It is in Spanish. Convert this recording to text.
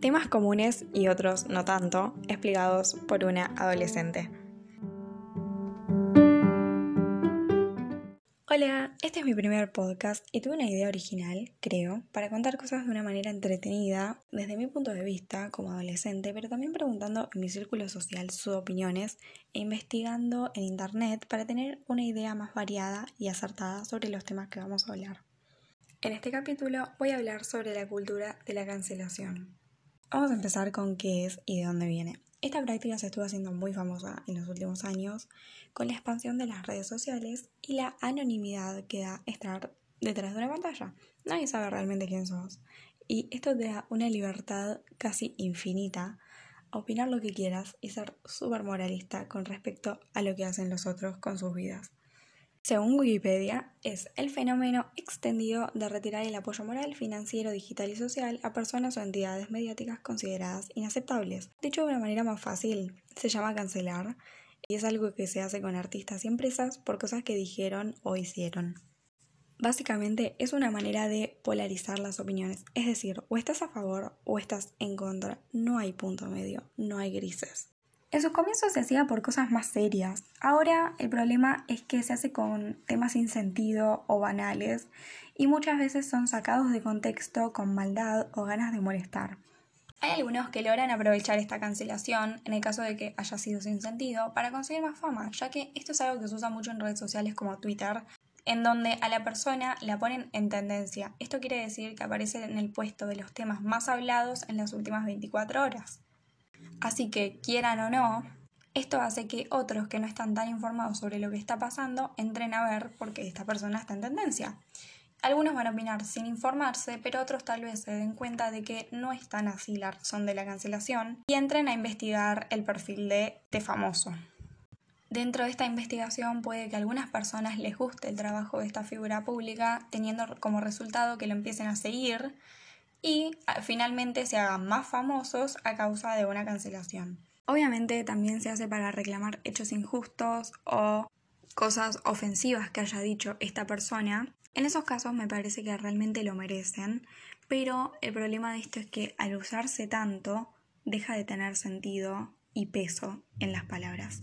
Temas comunes y otros no tanto, explicados por una adolescente. Hola, este es mi primer podcast y tuve una idea original, creo, para contar cosas de una manera entretenida desde mi punto de vista como adolescente, pero también preguntando en mi círculo social sus opiniones e investigando en internet para tener una idea más variada y acertada sobre los temas que vamos a hablar. En este capítulo voy a hablar sobre la cultura de la cancelación. Vamos a empezar con qué es y de dónde viene. Esta práctica se estuvo haciendo muy famosa en los últimos años con la expansión de las redes sociales y la anonimidad que da estar detrás de una pantalla. Nadie sabe realmente quién sos. Y esto te da una libertad casi infinita a opinar lo que quieras y ser súper moralista con respecto a lo que hacen los otros con sus vidas. Según Wikipedia, es el fenómeno extendido de retirar el apoyo moral, financiero, digital y social a personas o entidades mediáticas consideradas inaceptables. Dicho de una manera más fácil, se llama cancelar y es algo que se hace con artistas y empresas por cosas que dijeron o hicieron. Básicamente es una manera de polarizar las opiniones, es decir, o estás a favor o estás en contra, no hay punto medio, no hay grises. En sus comienzos se hacía por cosas más serias. Ahora el problema es que se hace con temas sin sentido o banales y muchas veces son sacados de contexto con maldad o ganas de molestar. Hay algunos que logran aprovechar esta cancelación, en el caso de que haya sido sin sentido, para conseguir más fama, ya que esto es algo que se usa mucho en redes sociales como Twitter, en donde a la persona la ponen en tendencia. Esto quiere decir que aparece en el puesto de los temas más hablados en las últimas 24 horas. Así que, quieran o no, esto hace que otros que no están tan informados sobre lo que está pasando entren a ver porque esta persona está en tendencia. Algunos van a opinar sin informarse, pero otros tal vez se den cuenta de que no es tan así la razón de la cancelación y entren a investigar el perfil de este famoso. Dentro de esta investigación puede que a algunas personas les guste el trabajo de esta figura pública, teniendo como resultado que lo empiecen a seguir y ah, finalmente se hagan más famosos a causa de una cancelación. Obviamente también se hace para reclamar hechos injustos o cosas ofensivas que haya dicho esta persona. En esos casos me parece que realmente lo merecen, pero el problema de esto es que al usarse tanto deja de tener sentido y peso en las palabras.